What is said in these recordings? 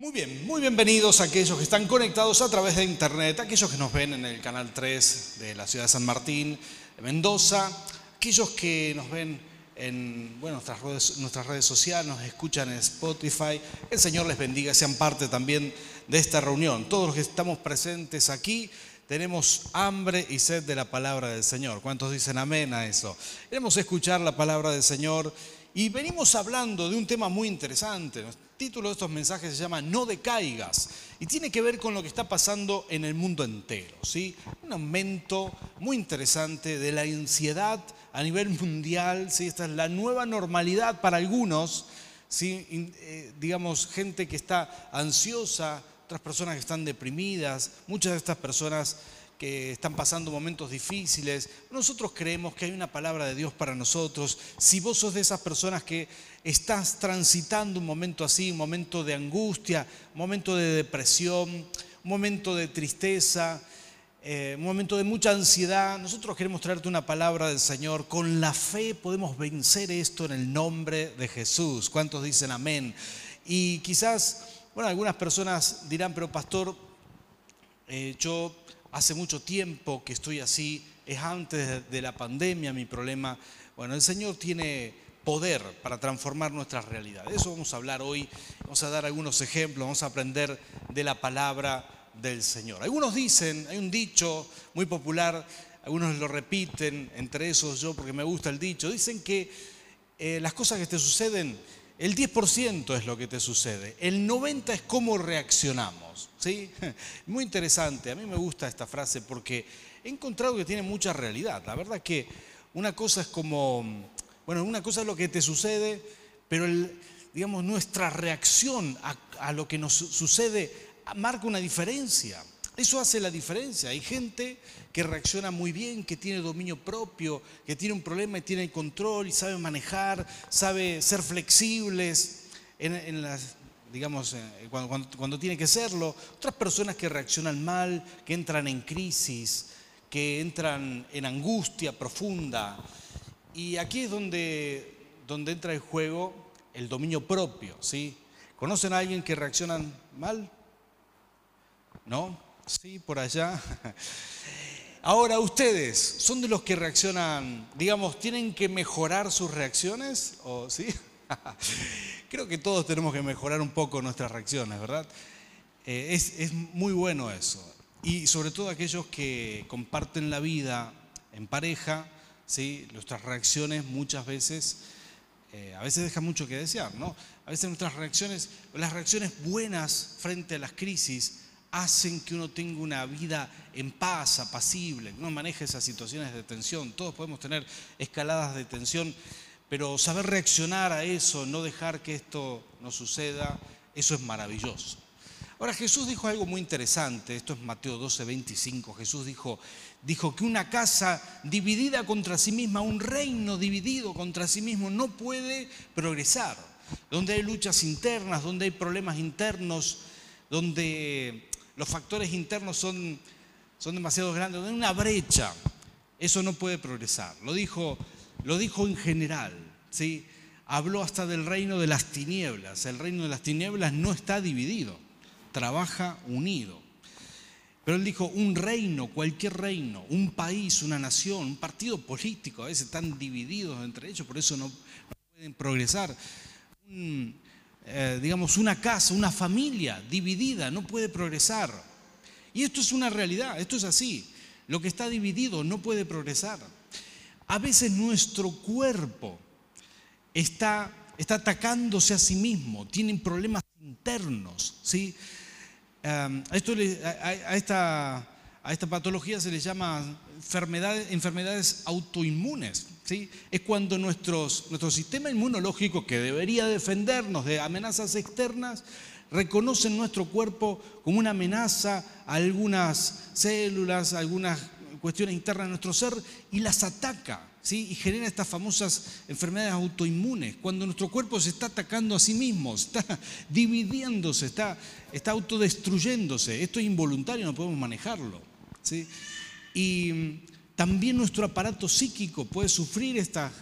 Muy bien, muy bienvenidos a aquellos que están conectados a través de internet, aquellos que nos ven en el canal 3 de la ciudad de San Martín, de Mendoza, aquellos que nos ven en bueno, nuestras, redes, nuestras redes sociales, nos escuchan en Spotify. El Señor les bendiga, sean parte también de esta reunión. Todos los que estamos presentes aquí tenemos hambre y sed de la palabra del Señor. ¿Cuántos dicen amén a eso? Queremos escuchar la palabra del Señor y venimos hablando de un tema muy interesante título de estos mensajes se llama No decaigas y tiene que ver con lo que está pasando en el mundo entero. ¿sí? Un aumento muy interesante de la ansiedad a nivel mundial. ¿sí? Esta es la nueva normalidad para algunos. ¿sí? Eh, digamos, gente que está ansiosa, otras personas que están deprimidas, muchas de estas personas que están pasando momentos difíciles. Nosotros creemos que hay una palabra de Dios para nosotros. Si vos sos de esas personas que estás transitando un momento así, un momento de angustia, un momento de depresión, un momento de tristeza, eh, un momento de mucha ansiedad, nosotros queremos traerte una palabra del Señor. Con la fe podemos vencer esto en el nombre de Jesús. ¿Cuántos dicen amén? Y quizás, bueno, algunas personas dirán, pero pastor, eh, yo hace mucho tiempo que estoy así, es antes de la pandemia mi problema. Bueno, el Señor tiene poder para transformar nuestras realidades. De eso vamos a hablar hoy, vamos a dar algunos ejemplos, vamos a aprender de la palabra del Señor. Algunos dicen, hay un dicho muy popular, algunos lo repiten, entre esos yo porque me gusta el dicho, dicen que eh, las cosas que te suceden, el 10% es lo que te sucede, el 90% es cómo reaccionamos. ¿sí? Muy interesante, a mí me gusta esta frase porque he encontrado que tiene mucha realidad. La verdad que una cosa es como, bueno, una cosa es lo que te sucede, pero digamos, nuestra reacción a, a lo que nos sucede marca una diferencia. Eso hace la diferencia. Hay gente que reacciona muy bien, que tiene dominio propio, que tiene un problema y tiene el control y sabe manejar, sabe ser flexibles en, las, digamos, eh, cuando, tiene que serlo. Otras personas que reaccionan mal, que entran en crisis, que entran en angustia profunda. Y aquí es donde, entra el juego el dominio propio, ¿sí? ¿Conocen a alguien que reacciona mal? ¿No? Sí, por allá. Ahora, ustedes, ¿son de los que reaccionan, digamos, tienen que mejorar sus reacciones? ¿O sí? Creo que todos tenemos que mejorar un poco nuestras reacciones, ¿verdad? Eh, es, muy bueno eso. Y sobre todo aquellos que comparten la vida en pareja, ¿sí? nuestras reacciones muchas veces, eh, a veces dejan mucho que desear, ¿no? A veces nuestras reacciones, las reacciones buenas frente a las crisis, hacen que uno tenga una vida en paz, apacible, que uno maneje esas situaciones de tensión. Todos podemos tener escaladas de tensión, pero saber reaccionar a eso, no dejar que esto nos suceda, eso es maravilloso. Ahora Jesús dijo algo muy interesante, esto es Mateo 12, 25, Jesús dijo, dijo que una casa dividida contra sí misma, un reino dividido contra sí mismo no puede progresar. Donde hay luchas internas, donde hay problemas internos, donde los factores internos son, son demasiado grandes, hay una brecha, eso no puede progresar. Lo dijo, lo dijo en general, ¿sí? habló hasta del reino de las tinieblas. El reino de las tinieblas no está dividido, trabaja unido. Pero él dijo, un reino, cualquier reino, un país, una nación, un partido político, a veces están divididos entre ellos, por eso no, pueden progresar. Eh, digamos, una casa, una familia dividida, no puede progresar. Y esto es una realidad, esto es así. Lo que está dividido no puede progresar. A veces nuestro cuerpo está, está atacándose a sí mismo, tienen problemas internos. ¿sí? esto, a, esta, a esta patología se le llama enfermedades, enfermedades autoinmunes. Es cuando nuestros, nuestro sistema inmunológico, que debería defendernos de amenazas externas, reconoce nuestro cuerpo como una amenaza a algunas células, algunas cuestiones internas de nuestro ser y las ataca. ¿Sí? y genera estas famosas enfermedades autoinmunes, cuando nuestro cuerpo se está atacando a sí mismo, está dividiéndose, está, está autodestruyéndose. Esto es involuntario, no podemos manejarlo. ¿sí? Y también nuestro aparato psíquico puede sufrir estas,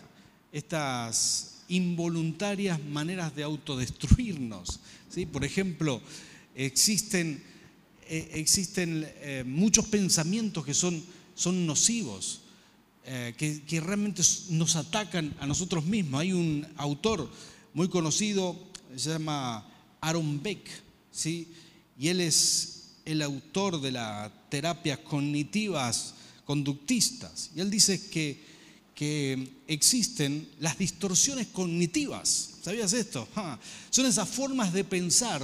estas involuntarias maneras de autodestruirnos. ¿sí? Por ejemplo, existen, eh, existen eh, muchos pensamientos que son, son nocivos, eh, que, que, realmente nos atacan a nosotros mismos. Hay un autor muy conocido, se llama Aaron Beck, ¿sí? y él es el autor de las terapias cognitivas conductistas. Y él dice que, que existen las distorsiones cognitivas. ¿Sabías esto? Son esas formas de pensar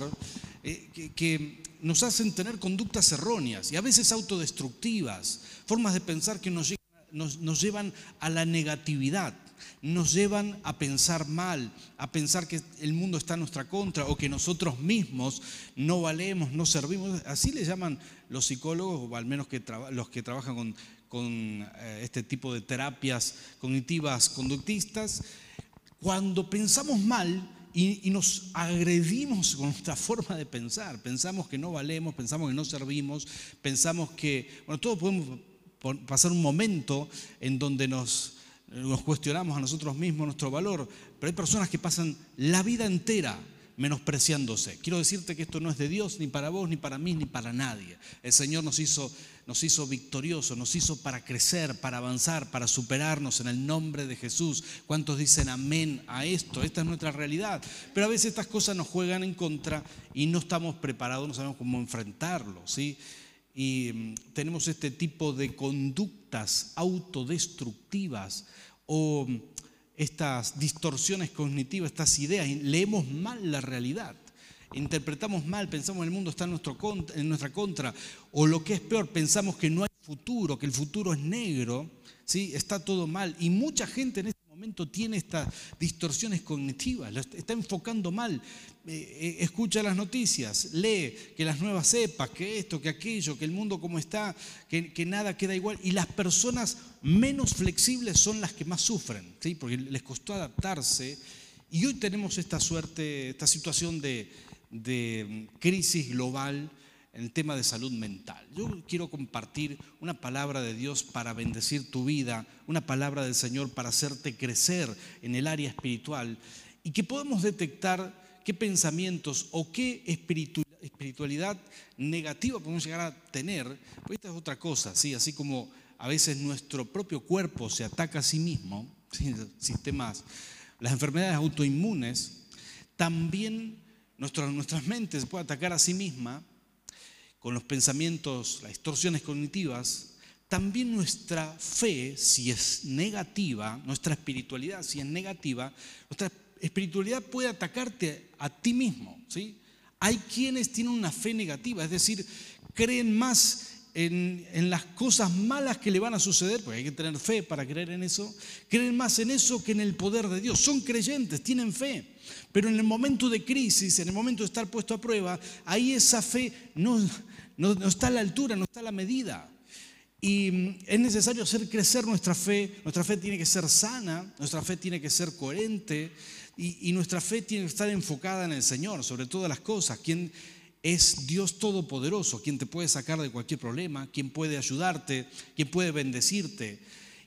eh, que, nos hacen tener conductas erróneas y a veces autodestructivas, formas de pensar que nos, nos llevan a la negatividad nos llevan a pensar mal, a pensar que el mundo está en nuestra contra o que nosotros mismos no valemos, no servimos. Así le llaman los psicólogos, o al menos los que trabajan con, eh, este tipo de terapias cognitivas conductistas. Cuando pensamos mal, y, nos agredimos con nuestra forma de pensar. Pensamos que no valemos, pensamos que no servimos, pensamos que, bueno, todos podemos pasar un momento en donde nos nos cuestionamos a nosotros mismos nuestro valor, pero hay personas que pasan la vida entera menospreciándose. Quiero decirte que esto no es de Dios, ni para vos, ni para mí, ni para nadie. El Señor nos hizo, nos hizo victoriosos, nos hizo para crecer, para avanzar, para superarnos en el nombre de Jesús. ¿Cuántos dicen amén a esto? Esta es nuestra realidad. Pero a veces estas cosas nos juegan en contra y no estamos preparados, no sabemos cómo enfrentarlo. ¿sí? Y mm, tenemos este tipo de conductas autodestructivas o mm, estas distorsiones cognitivas, estas ideas, leemos mal la realidad, interpretamos mal, pensamos el mundo está en, nuestro en nuestra contra, o lo que es peor, pensamos que no hay futuro, que el futuro es negro, ¿sí? está todo mal. Y mucha gente en tiene estas distorsiones cognitivas, está enfocando mal, eh, eh, escucha las noticias, lee que las nuevas cepas, que esto, que aquello, que el mundo como está, que, nada queda igual. Y las personas menos flexibles son las que más sufren, ¿sí? porque les costó adaptarse. Y hoy tenemos esta suerte, esta situación de, de crisis global en el tema de salud mental. Yo quiero compartir una palabra de Dios para bendecir tu vida, una palabra del Señor para hacerte crecer en el área espiritual y que podamos detectar qué pensamientos o qué espiritualidad negativa podemos llegar a tener. Porque esta es otra cosa, ¿sí? así como a veces nuestro propio cuerpo se ataca a sí mismo, sistemas, las enfermedades autoinmunes, también nuestras mentes se pueden atacar a sí misma con los pensamientos, las distorsiones cognitivas, también nuestra fe, si es negativa, nuestra espiritualidad, si es negativa, nuestra espiritualidad puede atacarte a ti mismo. ¿sí? Hay quienes tienen una fe negativa, es decir, creen más en, en, las cosas malas que le van a suceder, porque hay que tener fe para creer en eso, creen más en eso que en el poder de Dios. Son creyentes, tienen fe, pero en el momento de crisis, en el momento de estar puesto a prueba, ahí esa fe no, no, está a la altura, no está a la medida. Y mm, es necesario hacer crecer nuestra fe. Nuestra fe tiene que ser sana, nuestra fe tiene que ser coherente y, nuestra fe tiene que estar enfocada en el Señor, sobre todas las cosas. Quien es Dios Todopoderoso, quien te puede sacar de cualquier problema, quien puede ayudarte, quien puede bendecirte.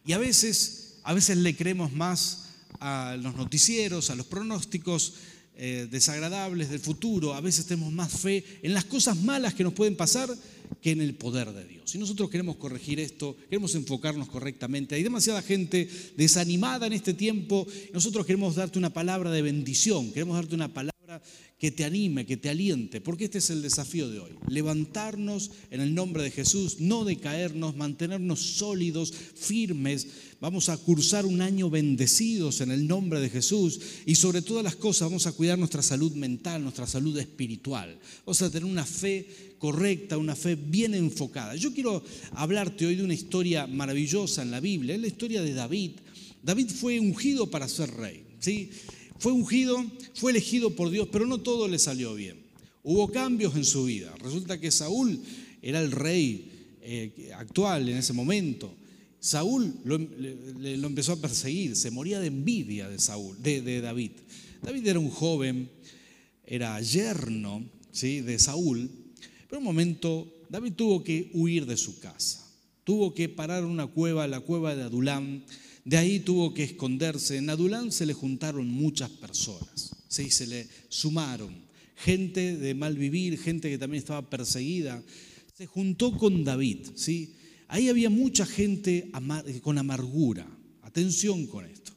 Y a veces, a veces le creemos más a los noticieros, a los pronósticos eh, desagradables del futuro, a veces tenemos más fe en las cosas malas que nos pueden pasar que en el poder de Dios. Si nosotros queremos corregir esto, queremos enfocarnos correctamente, hay demasiada gente desanimada en este tiempo, nosotros queremos darte una palabra de bendición, queremos darte una palabra que te anime, que te aliente, porque este es el desafío de hoy. Levantarnos en el nombre de Jesús, no decaernos, mantenernos sólidos, firmes. Vamos a cursar un año bendecidos en el nombre de Jesús y sobre todas las cosas vamos a cuidar nuestra salud mental, nuestra salud espiritual. Vamos a tener una fe correcta, una fe bien enfocada. Yo quiero hablarte hoy de una historia maravillosa en la Biblia, es la historia de David. David fue ungido para ser rey. ¿sí? Fue ungido, fue elegido por Dios, pero no todo le salió bien. Hubo cambios en su vida. Resulta que Saúl era el rey eh, actual en ese momento. Saúl lo, empezó a perseguir, se moría de envidia de, Saúl, de, David. David era un joven, era yerno ¿sí? de Saúl, pero un momento David tuvo que huir de su casa. Tuvo que parar en una cueva, la cueva de Adulam, De ahí tuvo que esconderse. En Adulán se le juntaron muchas personas, ¿sí? se le sumaron. Gente de mal vivir, gente que también estaba perseguida. Se juntó con David. ¿sí? Ahí había mucha gente con amargura. Atención con esto.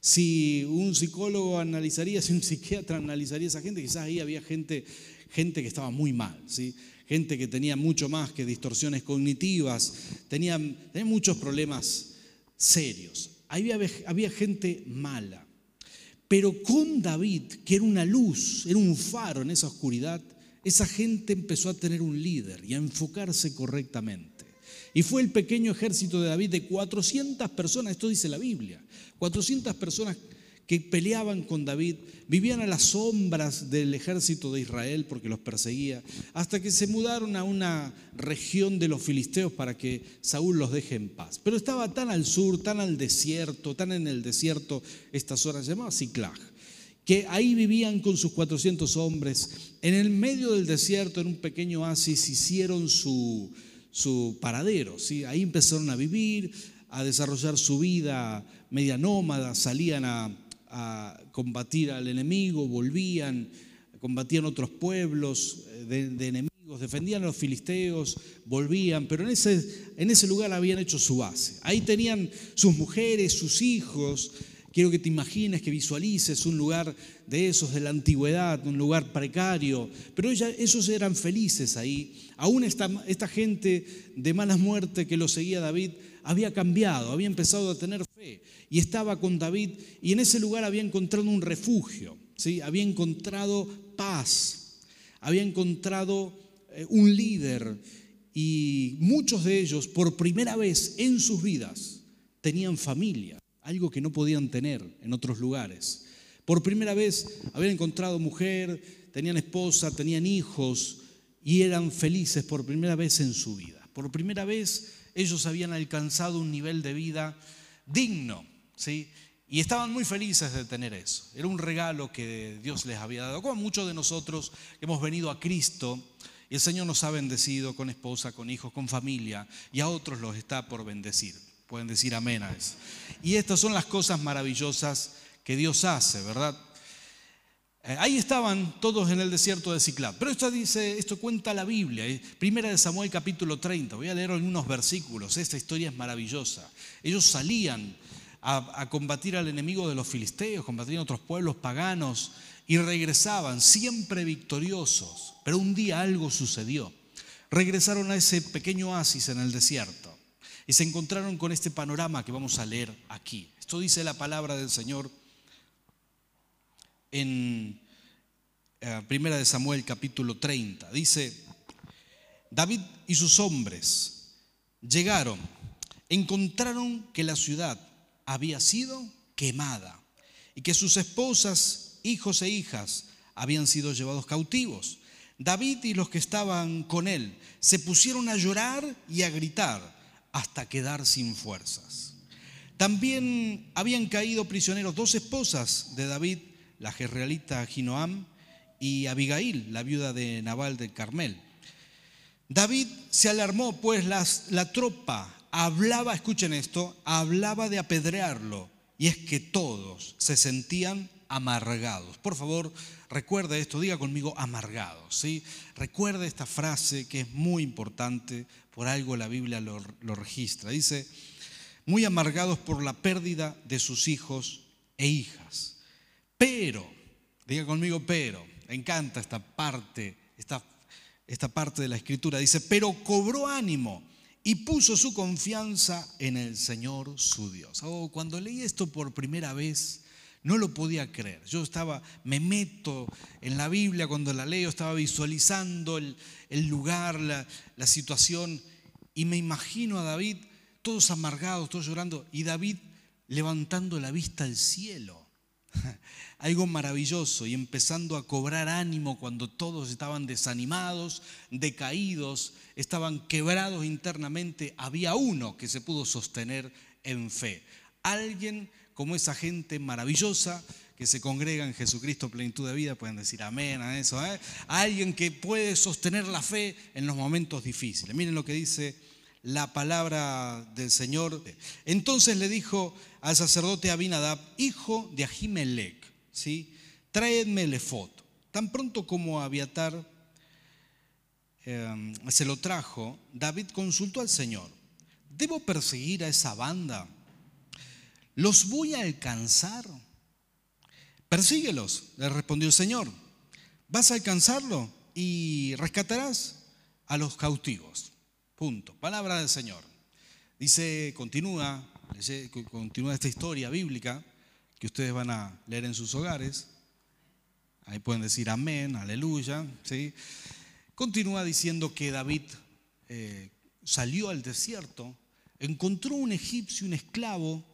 Si un psicólogo analizaría, si un psiquiatra analizaría esa gente, quizás ahí había gente, gente que estaba muy mal. ¿sí? gente que tenía mucho más que distorsiones cognitivas, tenía, muchos problemas serios. Había, había gente mala. Pero con David, que era una luz, era un faro en esa oscuridad, esa gente empezó a tener un líder y a enfocarse correctamente. Y fue el pequeño ejército de David de 400 personas, esto dice la Biblia, 400 personas que peleaban con David, vivían a las sombras del ejército de Israel porque los perseguía, hasta que se mudaron a una región de los filisteos para que Saúl los deje en paz. Pero estaba tan al sur, tan al desierto, tan en el desierto, estas horas llamaba Ciclag, que ahí vivían con sus 400 hombres. En el medio del desierto, en un pequeño oasis, hicieron su, su paradero. ¿sí? Ahí empezaron a vivir, a desarrollar su vida media nómada, salían a, a combatir al enemigo, volvían, combatían otros pueblos eh, de, enemigos, defendían a los filisteos, volvían, pero en ese, en ese lugar habían hecho su base. Ahí tenían sus mujeres, sus hijos. Quiero que te imagines, que visualices un lugar de esos de la antigüedad, un lugar precario, pero ellos eran felices ahí. Aún esta, esta gente de mala muerte que lo seguía David había cambiado, había empezado a tener fe y estaba con David y en ese lugar había encontrado un refugio, ¿sí? había encontrado paz, había encontrado eh, un líder y muchos de ellos por primera vez en sus vidas tenían familia, algo que no podían tener en otros lugares. Por primera vez habían encontrado mujer, tenían esposa, tenían hijos y eran felices por primera vez en su vida. Por primera vez ellos habían alcanzado un nivel de vida digno, ¿sí? Y estaban muy felices de tener eso. Era un regalo que Dios les había dado. Como muchos de nosotros hemos venido a Cristo y el Señor nos ha bendecido con esposa, con hijos, con familia y a otros los está por bendecir. Pueden decir amén a eso. Y estas son las cosas maravillosas que Dios hace, ¿verdad? Eh, ahí estaban todos en el desierto de Ciclab. Pero esto dice, esto cuenta la Biblia. Eh, primera de Samuel capítulo 30. Voy a leer algunos versículos. Esta historia es maravillosa. Ellos salían a, combatir al enemigo de los filisteos, combatían otros pueblos paganos y regresaban siempre victoriosos. Pero un día algo sucedió. Regresaron a ese pequeño oasis en el desierto y se encontraron con este panorama que vamos a leer aquí. Esto dice la palabra del Señor en eh, Primera de Samuel capítulo 30. Dice, David y sus hombres llegaron, encontraron que la ciudad había sido quemada y que sus esposas, hijos e hijas habían sido llevados cautivos. David y los que estaban con él se pusieron a llorar y a gritar hasta quedar sin fuerzas. También habían caído prisioneros dos esposas de David la jezreelita Ginoam, y Abigail, la viuda de Nabal del Carmel. David se alarmó, pues la tropa hablaba, escuchen esto, hablaba de apedrearlo, y es que todos se sentían amargados. Por favor, recuerde esto, diga conmigo amargados, ¿sí? Recuerde esta frase que es muy importante, por algo la Biblia lo registra. Dice, muy amargados por la pérdida de sus hijos e hijas. Pero, diga conmigo, pero, me encanta esta parte, esta, esta parte de la escritura. Dice, pero cobró ánimo y puso su confianza en el Señor su Dios. Oh, cuando leí esto por primera vez, no lo podía creer. Yo estaba, me meto en la Biblia cuando la leo, estaba visualizando el, lugar, la, la, situación, y me imagino a David, todos amargados, todos llorando, y David levantando la vista al cielo algo maravilloso y empezando a cobrar ánimo cuando todos estaban desanimados, decaídos, estaban quebrados internamente, había uno que se pudo sostener en fe. Alguien como esa gente maravillosa que se congrega en Jesucristo plenitud de vida, pueden decir amén a eso, ¿eh? alguien que puede sostener la fe en los momentos difíciles. Miren lo que dice la palabra del Señor. Entonces le dijo al sacerdote Abinadab, hijo de Ahimelech, ¿sí? traedme el efod. Tan pronto como Abiatar em, se lo trajo, David consultó al Señor, ¿debo perseguir a esa banda? ¿Los voy a alcanzar? Persíguelos, le respondió el Señor. Vas a alcanzarlo y rescatarás a los cautivos. Punto. Palabra del Señor. Dice, continúa, continúa esta historia bíblica que ustedes van a leer en sus hogares. Ahí pueden decir amén, aleluya. ¿sí? Continúa diciendo que David eh, salió al desierto, encontró un egipcio, un esclavo,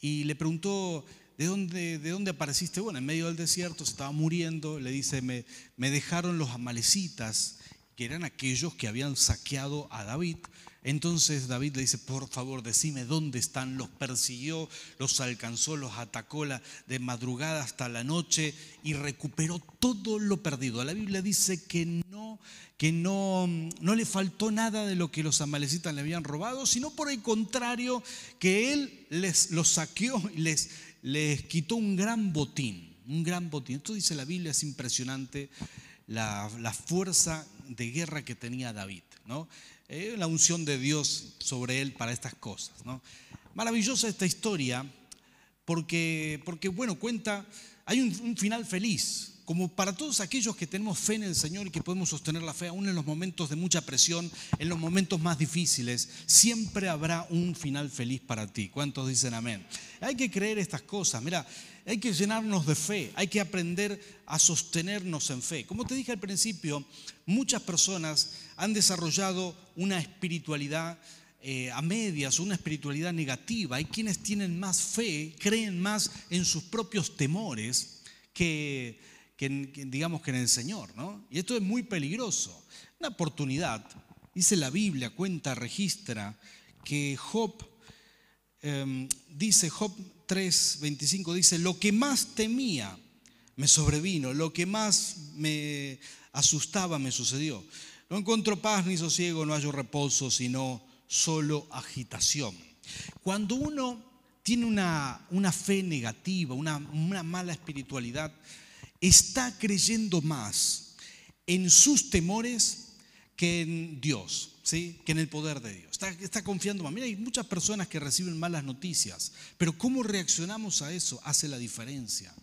y le preguntó, ¿de dónde, de dónde apareciste? Bueno, en medio del desierto se estaba muriendo, le dice, me, me dejaron los amalecitas que eran aquellos que habían saqueado a David. Entonces David le dice, por favor, decime dónde están. Los persiguió, los alcanzó, los atacó de madrugada hasta la noche y recuperó todo lo perdido. La Biblia dice que no, que no, no le faltó nada de lo que los amalecitas le habían robado, sino por el contrario, que él les los saqueó y les, les quitó un gran botín, un gran botín. Esto dice la Biblia, es impresionante la, la fuerza de guerra que tenía David, ¿no? Eh, la unción de Dios sobre él para estas cosas, ¿no? Maravillosa esta historia porque, porque bueno, cuenta, hay un, final feliz, como para todos aquellos que tenemos fe en el Señor y que podemos sostener la fe, aún en los momentos de mucha presión, en los momentos más difíciles, siempre habrá un final feliz para ti. ¿Cuántos dicen amén? Hay que creer estas cosas. Mira, hay que llenarnos de fe, hay que aprender a sostenernos en fe. Como te dije al principio, muchas personas han desarrollado una espiritualidad eh, a medias, una espiritualidad negativa. Hay quienes tienen más fe, creen más en sus propios temores que, digamos que en el Señor. ¿no? Y esto es muy peligroso. Una oportunidad, dice la Biblia, cuenta, registra, que Job, em, dice Job 3:25 dice, lo que más temía me sobrevino, lo que más me asustaba me sucedió. No encuentro paz ni sosiego, no hallo reposo, sino solo agitación. Cuando uno tiene una, una fe negativa, una, una mala espiritualidad, está creyendo más en sus temores que en Dios que en el poder de Dios. Está, confiando más. Mira, hay muchas personas que reciben malas noticias, pero cómo reaccionamos a eso hace la diferencia.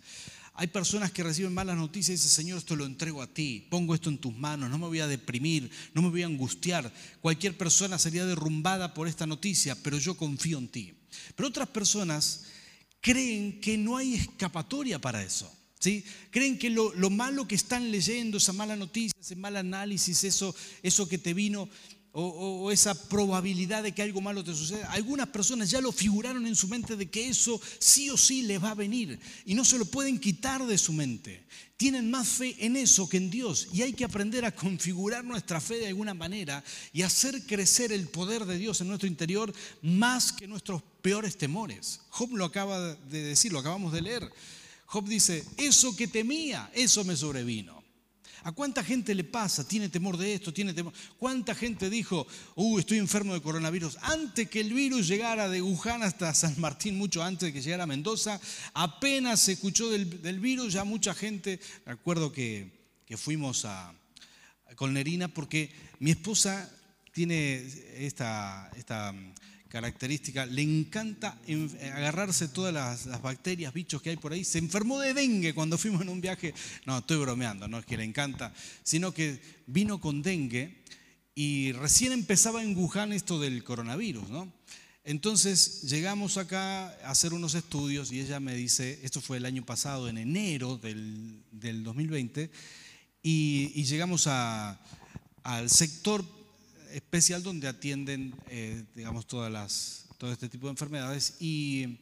Hay personas que reciben malas noticias y dicen, Señor, esto lo entrego a ti, pongo esto en tus manos, no me voy a deprimir, no me voy a angustiar. Cualquier persona sería derrumbada por esta noticia, pero yo confío en ti. Pero otras personas creen que no hay escapatoria para eso. ¿Sí? Creen que lo, malo que están leyendo, esa mala noticia, ese mal análisis, eso, eso que te vino, o, esa probabilidad de que algo malo te suceda. Algunas personas ya lo figuraron en su mente de que eso sí o sí les va a venir y no se lo pueden quitar de su mente. Tienen más fe en eso que en Dios y hay que aprender a configurar nuestra fe de alguna manera y hacer crecer el poder de Dios en nuestro interior más que nuestros peores temores. Job lo acaba de decir, lo acabamos de leer. Job dice, eso que temía, eso me sobrevino. ¿A cuánta gente le pasa? Tiene temor de esto, tiene temor. ¿Cuánta gente dijo, uh, estoy enfermo de coronavirus? Antes que el virus llegara de Wuhan hasta San Martín, mucho antes de que llegara a Mendoza, apenas se escuchó del, virus, ya mucha gente, recuerdo que, que fuimos a, con Nerina porque mi esposa tiene esta, esta característica, le encanta agarrarse todas las, bacterias, bichos que hay por ahí. Se enfermó de dengue cuando fuimos en un viaje. No, estoy bromeando, no es que le encanta, sino que vino con dengue y recién empezaba en Wuhan esto del coronavirus, ¿no? Entonces llegamos acá a hacer unos estudios y ella me dice, esto fue el año pasado, en enero del, 2020, y, llegamos al sector especial donde atienden, eh, digamos, todas las, todo este tipo de enfermedades y,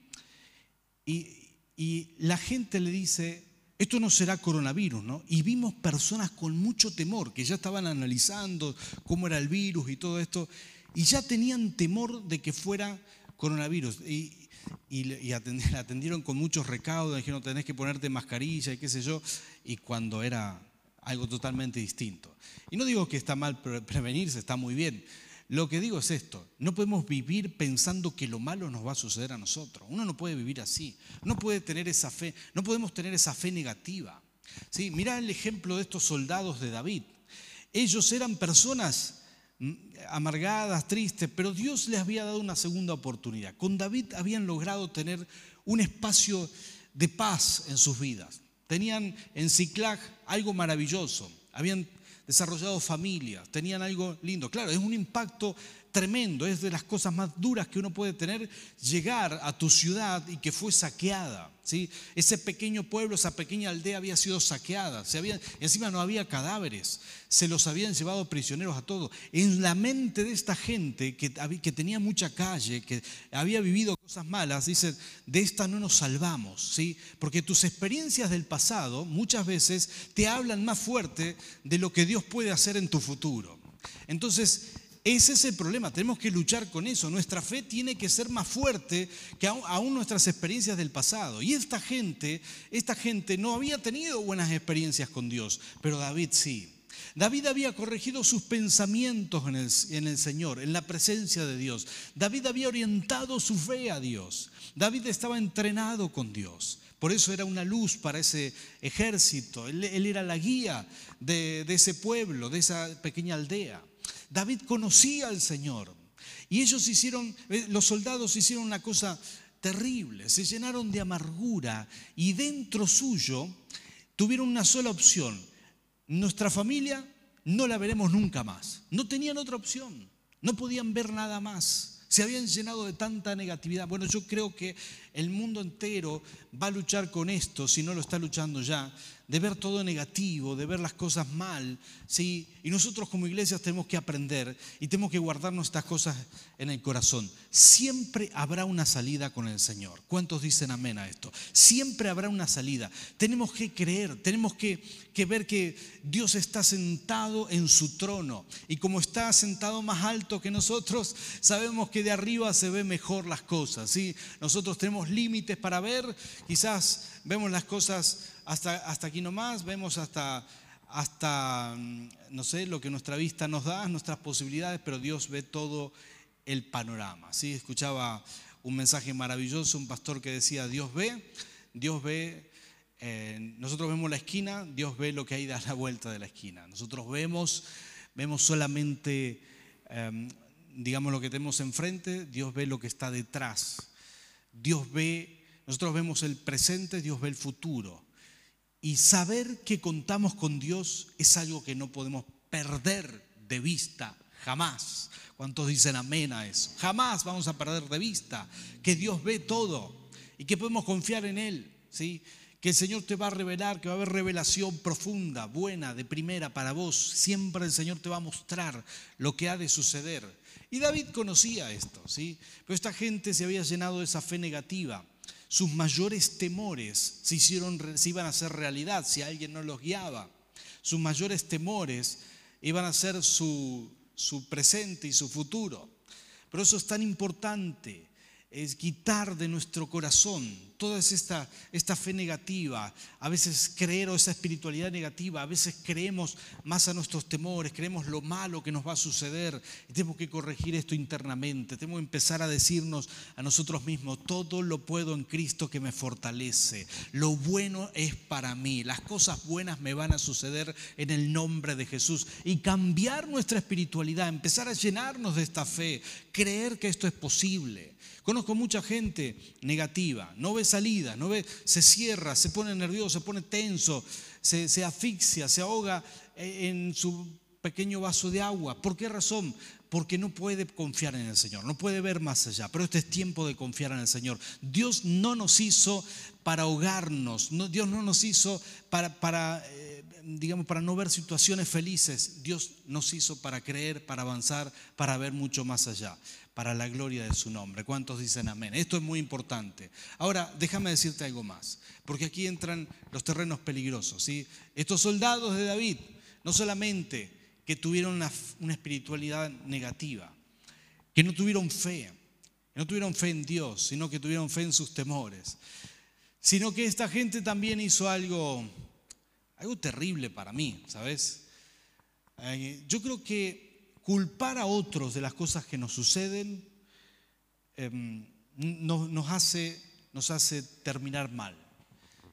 y, la gente le dice, esto no será coronavirus, ¿no? Y vimos personas con mucho temor, que ya estaban analizando cómo era el virus y todo esto, y ya tenían temor de que fuera coronavirus. Y, y, atendieron con muchos recaudos, dijeron, tenés que ponerte mascarilla y qué sé yo, y cuando era algo totalmente distinto. Y no digo que está mal prevenirse, está muy bien. lo que digo es esto, no podemos vivir pensando que lo malo nos va a suceder a nosotros. Uno no puede vivir así, no puede tener esa fe, no podemos tener esa fe negativa. ¿Sí? Mirá el ejemplo de estos soldados de David. Ellos eran personas mm, amargadas, tristes, pero Dios les había dado una segunda oportunidad. Con David habían logrado tener un espacio de paz en sus vidas. Tenían en Ciclag algo maravilloso. Habían desarrollado familias, tenían algo lindo. Claro, es un impacto tremendo, es de las cosas más duras que uno puede tener llegar a tu ciudad y que fue saqueada. ¿sí? Ese pequeño pueblo, esa pequeña aldea había sido saqueada, se había, encima no había cadáveres, se los habían llevado prisioneros a todos. En la mente de esta gente que, tenía mucha calle, que había vivido cosas malas, dicen, de esta no nos salvamos, ¿sí? porque tus experiencias del pasado muchas veces te hablan más fuerte de lo que Dios puede hacer en tu futuro. Entonces, ese es el problema, tenemos que luchar con eso. Nuestra fe tiene que ser más fuerte que aún nuestras experiencias del pasado. Y esta gente, esta gente no había tenido buenas experiencias con Dios, pero David sí. David había corregido sus pensamientos en el, en el, Señor, en la presencia de Dios. David había orientado su fe a Dios. David estaba entrenado con Dios. Por eso era una luz para ese ejército. Él, era la guía de ese pueblo, de esa pequeña aldea. David conocía al Señor. Y ellos hicieron, eh, los soldados hicieron una cosa terrible, se llenaron de amargura y dentro suyo tuvieron una sola opción. Nuestra familia no la veremos nunca más. No tenían otra opción, no podían ver nada más. Se habían llenado de tanta negatividad. Bueno, yo creo que el mundo entero va a luchar con esto, si no lo está luchando ya, de ver todo negativo, de ver las cosas mal, ¿sí? Y nosotros como iglesias tenemos que aprender y tenemos que guardarnos estas cosas en el corazón. Siempre habrá una salida con el Señor. ¿Cuántos dicen amén a esto? Siempre habrá una salida. Tenemos que creer, tenemos que, que ver que Dios está sentado en su trono y como está sentado más alto que nosotros, sabemos que de arriba se ven mejor las cosas, ¿sí? Nosotros tenemos límites para ver, quizás vemos las cosas hasta, hasta aquí nomás, vemos hasta, hasta, mm, no sé, lo que nuestra vista nos da, nuestras posibilidades, pero Dios ve todo el panorama. ¿sí? Escuchaba un mensaje maravilloso, un pastor que decía, Dios ve, Dios ve, eh, nosotros vemos la esquina, Dios ve lo que hay a la vuelta de la esquina. Nosotros vemos, vemos solamente, em, digamos, lo que tenemos enfrente, Dios ve lo que está detrás. Dios ve, nosotros vemos el presente, Dios ve el futuro. Y saber que contamos con Dios es algo que no podemos perder de vista jamás. ¿Cuántos dicen amén a eso? Jamás vamos a perder de vista que Dios ve todo y que podemos confiar en Él. ¿sí? Que el Señor te va a revelar, que va a haber revelación profunda, buena, de primera para vos. Siempre el Señor te va a mostrar lo que ha de suceder. Y David conocía esto, ¿sí? Pero esta gente se había llenado de esa fe negativa sus mayores temores se, iban a hacer realidad si alguien no los guiaba. Sus mayores temores iban a ser su, su presente y su futuro. Pero eso es tan importante es quitar de nuestro corazón toda esta, esta fe negativa, a veces creer o esa espiritualidad negativa, a veces creemos más a nuestros temores, creemos lo malo que nos va a suceder. Y tenemos que corregir esto internamente, tenemos que empezar a decirnos a nosotros mismos, todo lo puedo en Cristo que me fortalece, lo bueno es para mí, las cosas buenas me van a suceder en el nombre de Jesús. Y cambiar nuestra espiritualidad, empezar a llenarnos de esta fe, creer que esto es posible. Conozco mucha gente negativa, no ve salida, no ve, se cierra, se pone nervioso, se pone tenso, se, se asfixia, se ahoga en su pequeño vaso de agua. ¿Por qué razón? Porque no puede confiar en el Señor, no puede ver más allá. Pero este es tiempo de confiar en el Señor. Dios no nos hizo para ahogarnos, Dios no nos hizo para, para eh, digamos, para no ver situaciones felices. Dios nos hizo para creer, para avanzar, para ver mucho más allá para la gloria de su nombre. ¿Cuántos dicen amén? Esto es muy importante. Ahora, déjame decirte algo más, porque aquí entran los terrenos peligrosos. ¿sí? Estos soldados de David, no solamente que tuvieron una, una espiritualidad negativa, que no tuvieron fe, que no tuvieron fe en Dios, sino que tuvieron fe en sus temores, sino que esta gente también hizo algo, algo terrible para mí, ¿sabes? Eh, yo creo que culpar a otros de las cosas que nos suceden em, nos, hace, nos hace terminar mal.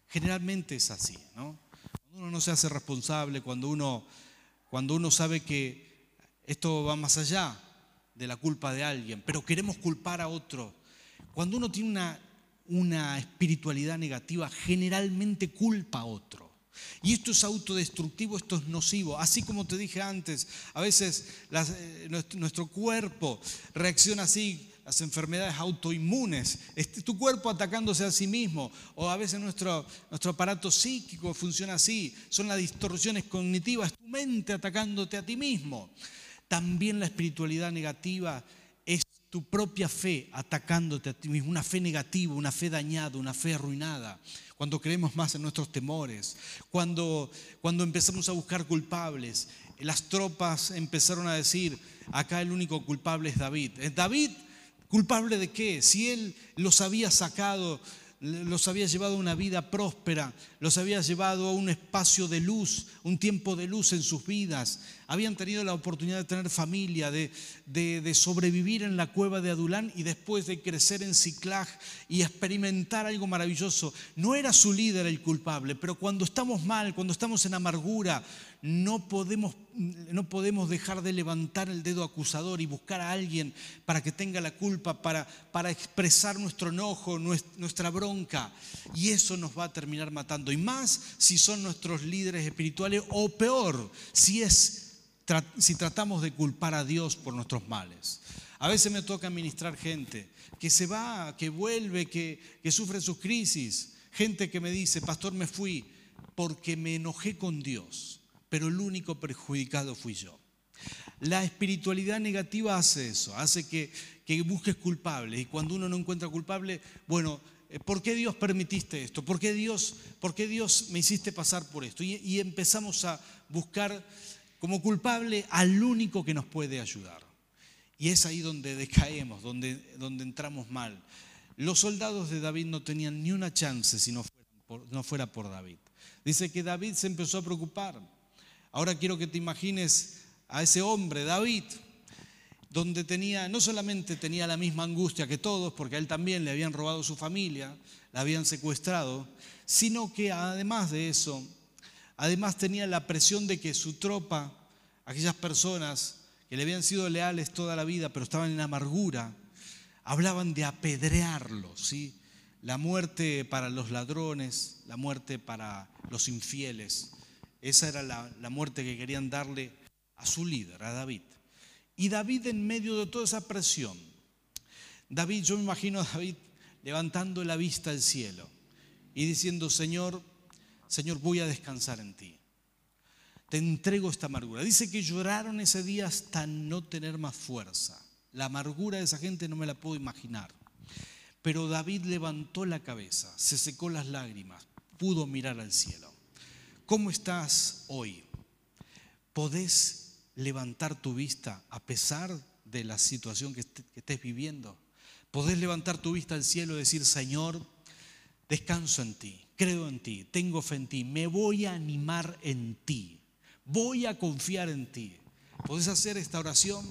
Generalmente es así, ¿no? Cuando uno no se hace responsable, cuando uno, cuando uno sabe que esto va más allá de la culpa de alguien, pero queremos culpar a otro. Cuando uno tiene una, una espiritualidad negativa, generalmente culpa a otro. Y esto es autodestructivo, esto es nocivo. Así como te dije antes, a veces eh, nuestro, cuerpo reacciona así, las enfermedades autoinmunes, este, tu cuerpo atacándose a sí mismo, o a veces nuestro, nuestro aparato psíquico funciona así, son las distorsiones cognitivas, tu mente atacándote a ti mismo. También la espiritualidad negativa es tu propia fe atacándote a ti mismo, una fe negativa, una fe dañada, una fe arruinada cuando creemos más en nuestros temores, cuando, cuando empezamos a buscar culpables. Las tropas empezaron a decir, acá el único culpable es David. ¿Es David culpable de qué? Si él los había sacado los había llevado a una vida próspera, los había llevado a un espacio de luz, un tiempo de luz en sus vidas. Habían tenido la oportunidad de tener familia, de, de, sobrevivir en la cueva de Adulán y después de crecer en Ciclag y experimentar algo maravilloso. No era su líder el culpable, pero cuando estamos mal, cuando estamos en amargura, no podemos, no podemos dejar de levantar el dedo acusador y buscar a alguien para que tenga la culpa, para, para expresar nuestro enojo, nuestra bronca. Y eso nos va a terminar matando. Y más si son nuestros líderes espirituales o peor, si, es, si tratamos de culpar a Dios por nuestros males. A veces me toca ministrar gente que se va, que vuelve, que, que sufre sus crisis. Gente que me dice, pastor, me fui porque me enojé con Dios pero el único perjudicado fui yo. La espiritualidad negativa hace eso, hace que, busques culpables y cuando uno no encuentra culpable, bueno, eh, ¿por qué Dios permitiste esto? ¿Por qué Dios, por qué Dios me hiciste pasar por esto? Y, y empezamos a buscar como culpable al único que nos puede ayudar. Y es ahí donde decaemos, donde, donde entramos mal. Los soldados de David no tenían ni una chance si no fuera por David. Dice que David se empezó a preocupar. Ahora quiero que te imagines a ese hombre, David, donde tenía, no solamente tenía la misma angustia que todos, porque a él también le habían robado su familia, la habían secuestrado, sino que además de eso, además tenía la presión de que su tropa, aquellas personas que le habían sido leales toda la vida, pero estaban en amargura, hablaban de apedrearlo, ¿sí? La muerte para los ladrones, la muerte para los infieles. Esa era la, muerte que querían darle a su líder, a David. Y David en medio de toda esa presión, David, yo me imagino a David levantando la vista al cielo y diciendo, Señor, Señor, voy a descansar en ti. Te entrego esta amargura. Dice que lloraron ese día hasta no tener más fuerza. La amargura de esa gente no me la puedo imaginar. Pero David levantó la cabeza, se secó las lágrimas, pudo mirar al cielo. ¿Cómo estás hoy? ¿Podés levantar tu vista a pesar de la situación que, estés viviendo? ¿Podés levantar tu vista al cielo y decir, Señor, descanso en ti, creo en ti, tengo fe en ti, me voy a animar en ti, voy a confiar en ti? ¿Podés hacer esta oración?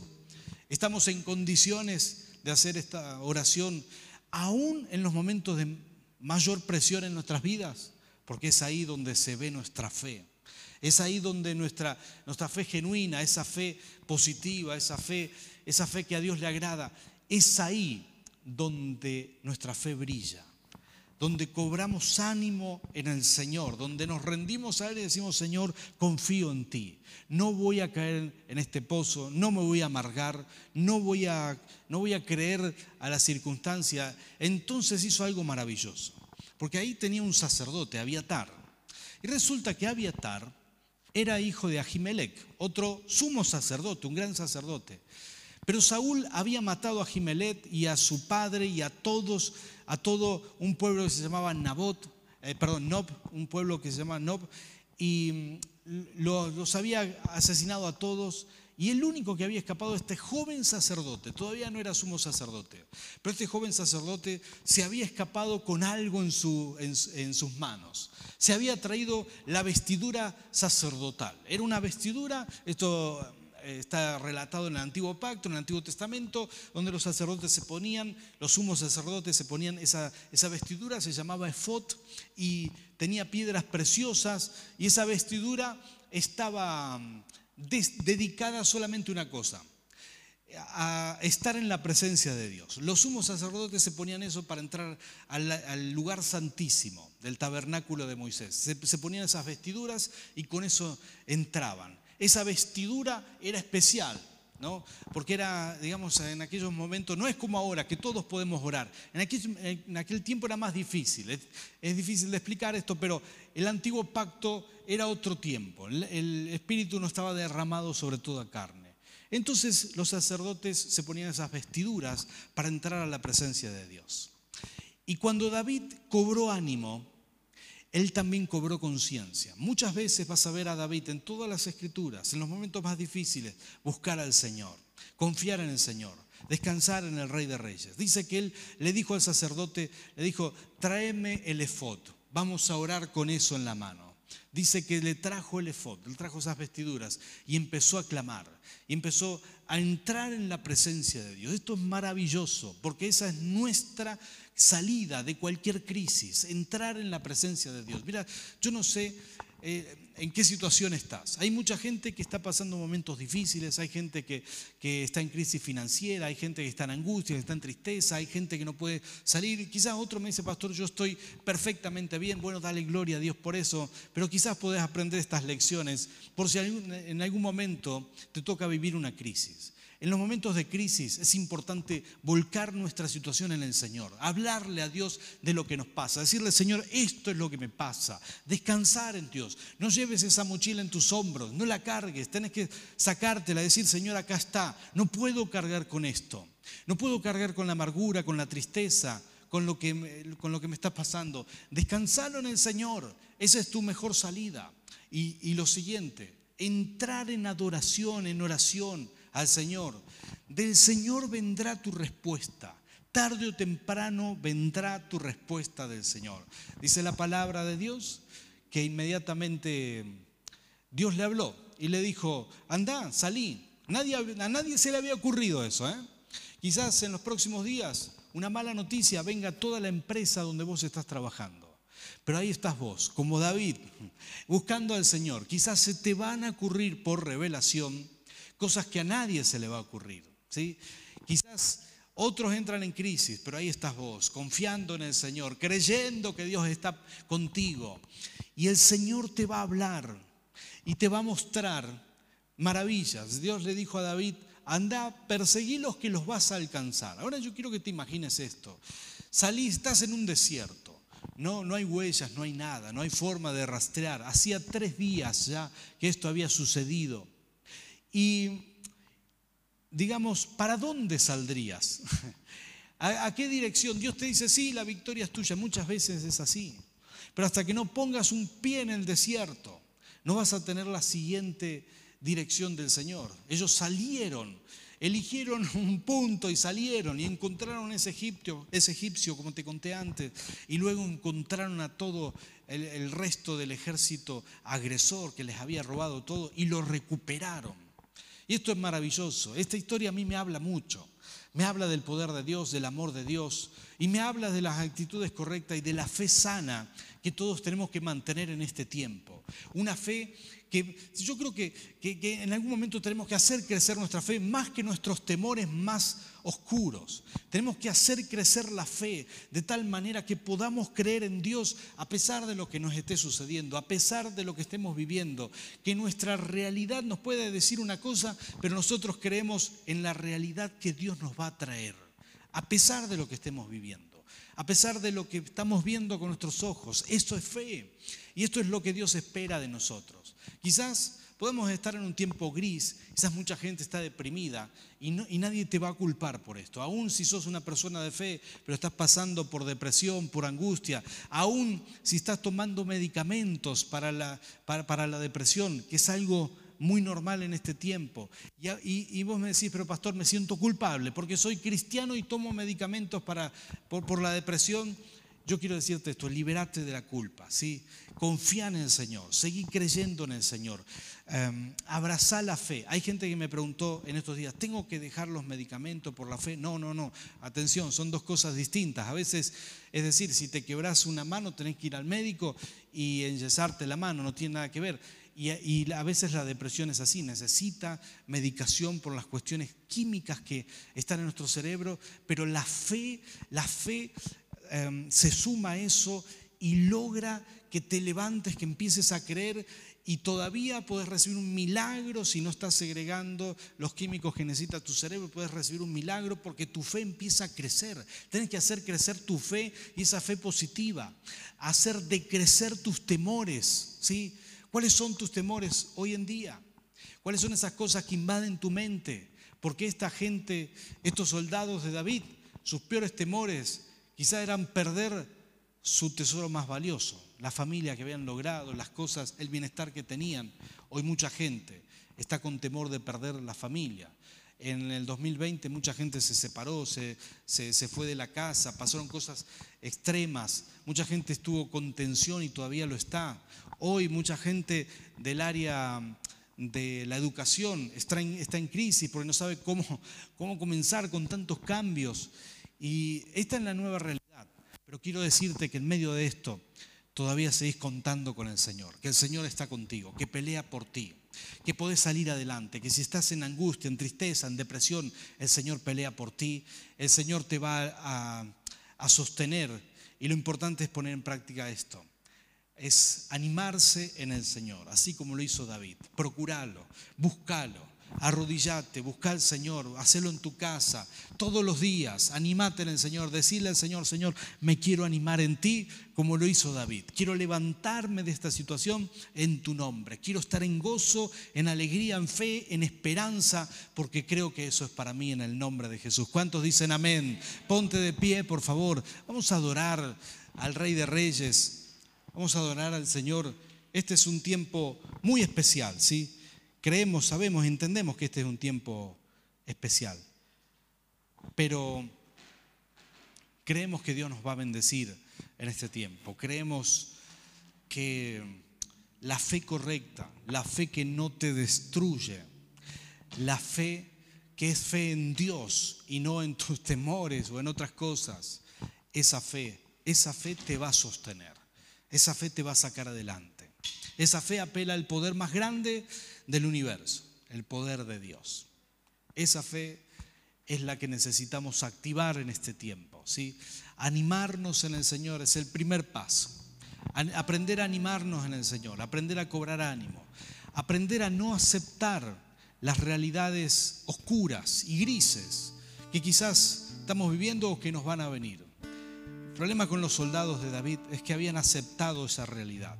Estamos en condiciones de hacer esta oración aún en los momentos de mayor presión en nuestras vidas porque es ahí donde se ve nuestra fe. Es ahí donde nuestra, nuestra fe genuina, esa fe positiva, esa fe, esa fe que a Dios le agrada, es ahí donde nuestra fe brilla, donde cobramos ánimo en el Señor, donde nos rendimos a Él y decimos, Señor, confío en ti. No voy a caer en este pozo, no me voy a amargar, no voy a, no voy a creer a la circunstancia. Entonces hizo algo maravilloso porque ahí tenía un sacerdote, Abiatar. Y resulta que Abiatar era hijo de Ahimelech, otro sumo sacerdote, un gran sacerdote. Pero Saúl había matado a Ahimelech y a su padre y a todos, a todo un pueblo que se llamaba Nabot, eh, perdón, Nob, un pueblo que se llama Nob, y mm, los había asesinado a todos y el único que había escapado, este joven sacerdote, todavía no era sumo sacerdote, pero este joven sacerdote se había escapado con algo en, en, sus manos. Se había traído la vestidura sacerdotal. Era una vestidura, esto está relatado en el Antiguo Pacto, en el Antiguo Testamento, donde los sacerdotes se ponían, los sumos sacerdotes se ponían esa, vestidura, se llamaba efod y tenía piedras preciosas y esa vestidura estaba mm, dedicada solamente a una cosa, a estar en la presencia de Dios. Los sumos sacerdotes se ponían eso para entrar al, lugar santísimo del tabernáculo de Moisés. Se, ponían esas vestiduras y con eso entraban. Esa vestidura era especial, ¿no? Porque era, digamos, en aquellos momentos, no es como ahora, que todos podemos orar. En aquel, tiempo era más difícil. Es, difícil de explicar esto, pero el antiguo pacto era otro tiempo. el Espíritu no estaba derramado sobre toda carne. Entonces los sacerdotes se ponían esas vestiduras para entrar a la presencia de Dios. Y cuando David cobró ánimo, él también cobró conciencia. Muchas veces vas a ver a David en todas las escrituras, en los momentos más difíciles, buscar al Señor, confiar en el Señor, descansar en el Rey de Reyes. Dice que él le dijo al sacerdote, le dijo, tráeme el efod, vamos a orar con eso en la mano dice que le trajo el efod, le trajo esas vestiduras y empezó a clamar, y empezó a entrar en la presencia de Dios. Esto es maravilloso, porque esa es nuestra salida de cualquier crisis, entrar en la presencia de Dios. Mira, yo no sé eh, en qué situación estás. Hay mucha gente que está pasando momentos difíciles, hay gente que, que, está en crisis financiera, hay gente que está en angustia, que está en tristeza, hay gente que no puede salir. Quizás otro me dice, pastor, yo estoy perfectamente bien, bueno, dale gloria a Dios por eso, pero quizás podés aprender estas lecciones por si en algún momento te toca vivir una crisis. En los momentos de crisis es importante volcar nuestra situación en el Señor, hablarle a Dios de lo que nos pasa, decirle, Señor, esto es lo que me pasa, descansar en Dios. No lleves esa mochila en tus hombros, no la cargues, tienes que sacártela, decir, Señor, acá está, no puedo cargar con esto, no puedo cargar con la amargura, con la tristeza, con lo que me, está pasando. Descansalo en el Señor, esa es tu mejor salida. Y lo siguiente, entrar en adoración, en oración al Señor. Del Señor vendrá tu respuesta. Tarde o temprano vendrá tu respuesta del Señor. Dice la palabra de Dios que inmediatamente Dios le habló y le dijo, anda, salí. Nadie, a nadie se le había ocurrido eso. ¿eh? Quizás en los próximos días una mala noticia venga a toda la empresa donde vos estás trabajando. Pero ahí estás vos, como David, buscando al Señor. Quizás se te van a ocurrir por revelación cosas que a nadie se le va a ocurrir. ¿sí? Quizás otros entran en crisis, pero ahí estás vos, confiando en el Señor, creyendo que Dios está contigo. Y el Señor te va a hablar y te va a mostrar maravillas. Dios le dijo a David, anda, perseguí los que los vas a alcanzar. Ahora yo quiero que te imagines esto. Salí, estás en un desierto. No, no hay huellas, no hay nada, no hay forma de rastrear. Hacía tres días ya que esto había sucedido. Y digamos, ¿para dónde saldrías? ¿A, qué dirección? Dios te dice, sí, la victoria es tuya. Muchas veces es así. Pero hasta que no pongas un pie en el desierto, no vas a tener la siguiente dirección del Señor. Ellos salieron, eligieron un punto y salieron y encontraron ese egipcio, ese egipcio, como te conté antes, y luego encontraron a todo el resto del ejército agresor que les había robado todo y lo recuperaron. Y esto es maravilloso. Esta historia a mí me habla mucho. Me habla del poder de Dios, del amor de Dios, y me habla de las actitudes correctas y de la fe sana que todos tenemos que mantener en este tiempo. Una fe que yo creo que, que, en algún momento tenemos que hacer crecer nuestra fe más que nuestros temores más oscuros. Tenemos que hacer crecer la fe de tal manera que podamos creer en Dios a pesar de lo que nos esté sucediendo, a pesar de lo que estemos viviendo, que nuestra realidad nos puede decir una cosa, pero nosotros creemos en la realidad que Dios nos va a traer, a pesar de lo que estemos viviendo a pesar de lo que estamos viendo con nuestros ojos. Esto es fe y esto es lo que Dios espera de nosotros. Quizás podemos estar en un tiempo gris, quizás mucha gente está deprimida y, nadie te va a culpar por esto. Aún si sos una persona de fe, pero estás pasando por depresión, por angustia, aún si estás tomando medicamentos para la, para la depresión, que es algo muy normal en este tiempo. Y, vos me decís, pero pastor, me siento culpable porque soy cristiano y tomo medicamentos para, por, la depresión. Yo quiero decirte esto, liberate de la culpa, ¿sí? Confía en el Señor, seguí creyendo en el Señor, um, abraza la fe. Hay gente que me preguntó en estos días, ¿tengo que dejar los medicamentos por la fe? No, no, no, atención, son dos cosas distintas. A veces, es decir, si te quebras una mano, tenés que ir al médico y enyesarte la mano, no tiene nada que ver. Y, a veces la depresión es así, necesita medicación por las cuestiones químicas que están en nuestro cerebro, pero la fe, la fe em, se suma a eso y logra que te levantes, que empieces a creer y todavía puedes recibir un milagro si no estás segregando los químicos que necesita tu cerebro, puedes recibir un milagro porque tu fe empieza a crecer. Tienes que hacer crecer tu fe y esa fe positiva, hacer decrecer tus temores, ¿sí? ¿Cuáles son tus temores hoy en día? ¿Cuáles son esas cosas que invaden tu mente? Porque esta gente, estos soldados de David, sus peores temores quizá eran perder su tesoro más valioso, la familia que habían logrado, las cosas, el bienestar que tenían. Hoy mucha gente está con temor de perder la familia. En el 2020 mucha gente se separó, se, se, fue de la casa, pasaron cosas extremas, mucha gente estuvo con tensión y todavía lo está. Hoy mucha gente del área de la educación está en, está en crisis porque no sabe cómo, cómo comenzar con tantos cambios. Y esta es la nueva realidad. Pero quiero decirte que en medio de esto todavía seguís contando con el Señor, que el Señor está contigo, que pelea por ti que podés salir adelante, que si estás en angustia, en tristeza, en depresión, el Señor pelea por ti, el Señor te va a, a sostener y lo importante es poner en práctica esto es animarse en el Señor, así como lo hizo David. Procuralo, buscalo, arrodillate, busca al Señor, hacelo en tu casa, todos los días, animate en el Señor, decirle al Señor, Señor, me quiero animar en ti como lo hizo David. Quiero levantarme de esta situación en tu nombre. Quiero estar en gozo, en alegría, en fe, en esperanza, porque creo que eso es para mí en el nombre de Jesús. ¿Cuántos dicen amén? Ponte de pie, por favor. Vamos a adorar al Rey de Reyes. Vamos a adorar al Señor. Este es un tiempo muy especial, ¿sí? Creemos, sabemos, entendemos que este es un tiempo especial. Pero creemos que Dios nos va a bendecir en este tiempo. Creemos que la fe correcta, la fe que no te destruye, la fe que es fe en Dios y no en tus temores o en otras cosas, esa fe, esa fe te va a sostener, esa fe te va a sacar adelante. Esa fe apela al poder más grande del universo, el poder de Dios. Esa fe es la que necesitamos activar en este tiempo. ¿sí? Animarnos en el Señor es el primer paso. Aprender a animarnos en el Señor, aprender a cobrar ánimo, aprender a no aceptar las realidades oscuras y grises que quizás estamos viviendo o que nos van a venir. El problema con los soldados de David es que habían aceptado esa realidad.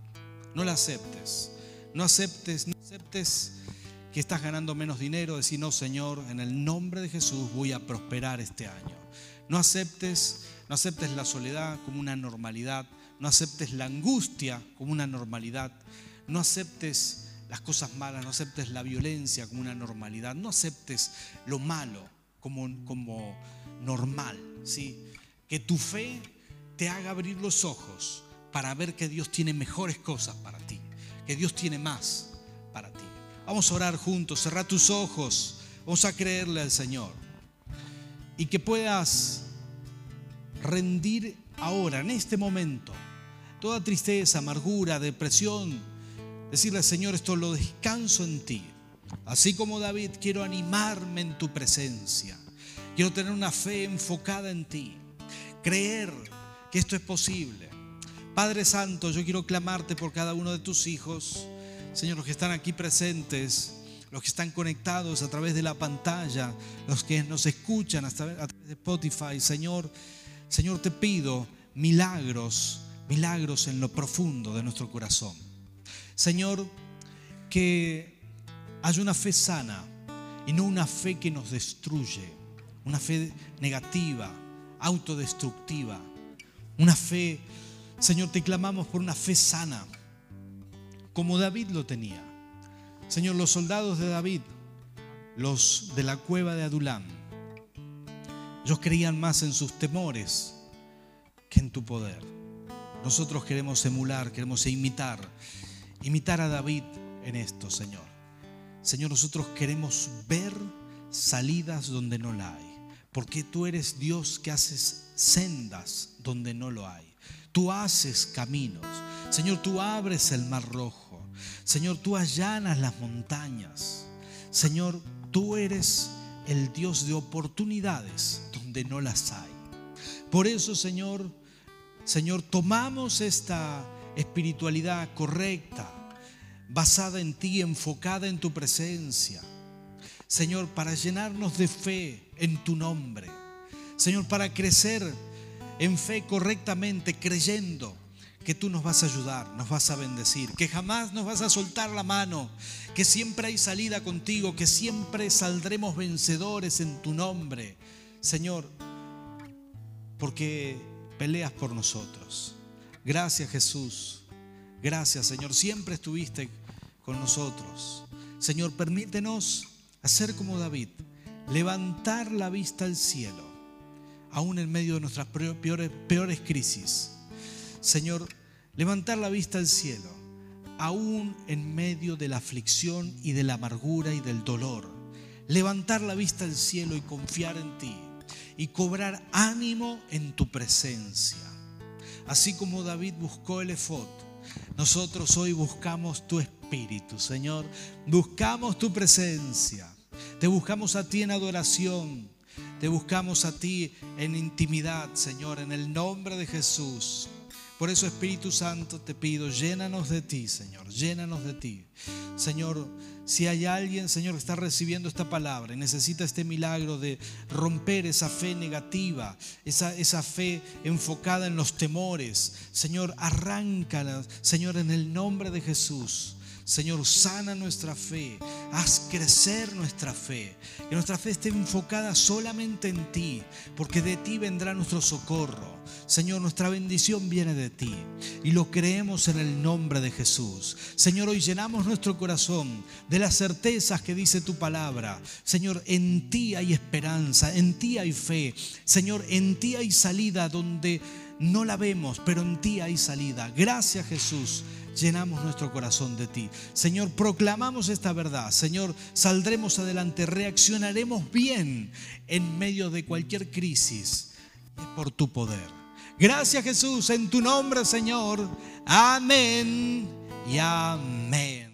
No la aceptes. No aceptes, no aceptes que estás ganando menos dinero, decir, no, Señor, en el nombre de Jesús voy a prosperar este año. No aceptes, no aceptes la soledad como una normalidad, no aceptes la angustia como una normalidad, no aceptes las cosas malas, no aceptes la violencia como una normalidad, no aceptes lo malo como, como normal, ¿sí? Que tu fe te haga abrir los ojos para ver que Dios tiene mejores cosas para ti que Dios tiene más para ti. Vamos a orar juntos, cerrar tus ojos, vamos a creerle al Señor. Y que puedas rendir ahora, en este momento, toda tristeza, amargura, depresión, decirle Señor, esto lo descanso en ti. Así como David, quiero animarme en tu presencia. Quiero tener una fe enfocada en ti. Creer que esto es posible. Padre Santo, yo quiero clamarte por cada uno de tus hijos. Señor, los que están aquí presentes, los que están conectados a través de la pantalla, los que nos escuchan a través de Spotify. Señor, Señor, te pido milagros, milagros en lo profundo de nuestro corazón. Señor, que haya una fe sana y no una fe que nos destruye, una fe negativa, autodestructiva, una fe Señor, te clamamos por una fe sana, como David lo tenía. Señor, los soldados de David, los de la cueva de Adulam, ellos creían más en sus temores que en tu poder. Nosotros queremos emular, queremos imitar, imitar a David en esto, Señor. Señor, nosotros queremos ver salidas donde no la hay, porque tú eres Dios que haces sendas donde no lo hay. Tú haces caminos. Señor, tú abres el mar rojo. Señor, tú allanas las montañas. Señor, tú eres el Dios de oportunidades donde no las hay. Por eso, Señor, Señor, tomamos esta espiritualidad correcta, basada en ti, enfocada en tu presencia. Señor, para llenarnos de fe en tu nombre. Señor, para crecer en fe correctamente, creyendo que tú nos vas a ayudar, nos vas a bendecir, que jamás nos vas a soltar la mano, que siempre hay salida contigo, que siempre saldremos vencedores en tu nombre. Señor, porque peleas por nosotros. Gracias Jesús. Gracias Señor. Siempre estuviste con nosotros. Señor, permítenos hacer como David, levantar la vista al cielo, aún en medio de nuestras peores, crisis. Señor, levantar la vista al cielo, aún en medio de la aflicción y de la amargura y del dolor. Levantar la vista al cielo y confiar en ti y cobrar ánimo en tu presencia. Así como David buscó el efod, nosotros hoy buscamos tu espíritu, Señor. Buscamos tu presencia. Te buscamos a ti en adoración. Te buscamos a ti en intimidad, Señor, en el nombre de Jesús. Por eso, Espíritu Santo, te pido, llénanos de ti, Señor, llénanos de ti. Señor, si hay alguien, Señor, que está recibiendo esta palabra y necesita este milagro de romper esa fe negativa, esa, esa fe enfocada en los temores, Señor, arráncala, Señor, en el nombre de Jesús. Señor, sana nuestra fe, haz crecer nuestra fe, que nuestra fe esté enfocada solamente en ti, porque de ti vendrá nuestro socorro. Señor, nuestra bendición viene de ti y lo creemos en el nombre de Jesús. Señor, hoy llenamos nuestro corazón de las certezas que dice tu palabra. Señor, en ti hay esperanza, en ti hay fe. Señor, en ti hay salida donde no la vemos, pero en ti hay salida. Gracias Jesús llenamos nuestro corazón de ti. Señor, proclamamos esta verdad. Señor, saldremos adelante, reaccionaremos bien en medio de cualquier crisis por tu poder. Gracias Jesús, en tu nombre Señor. Amén y amén.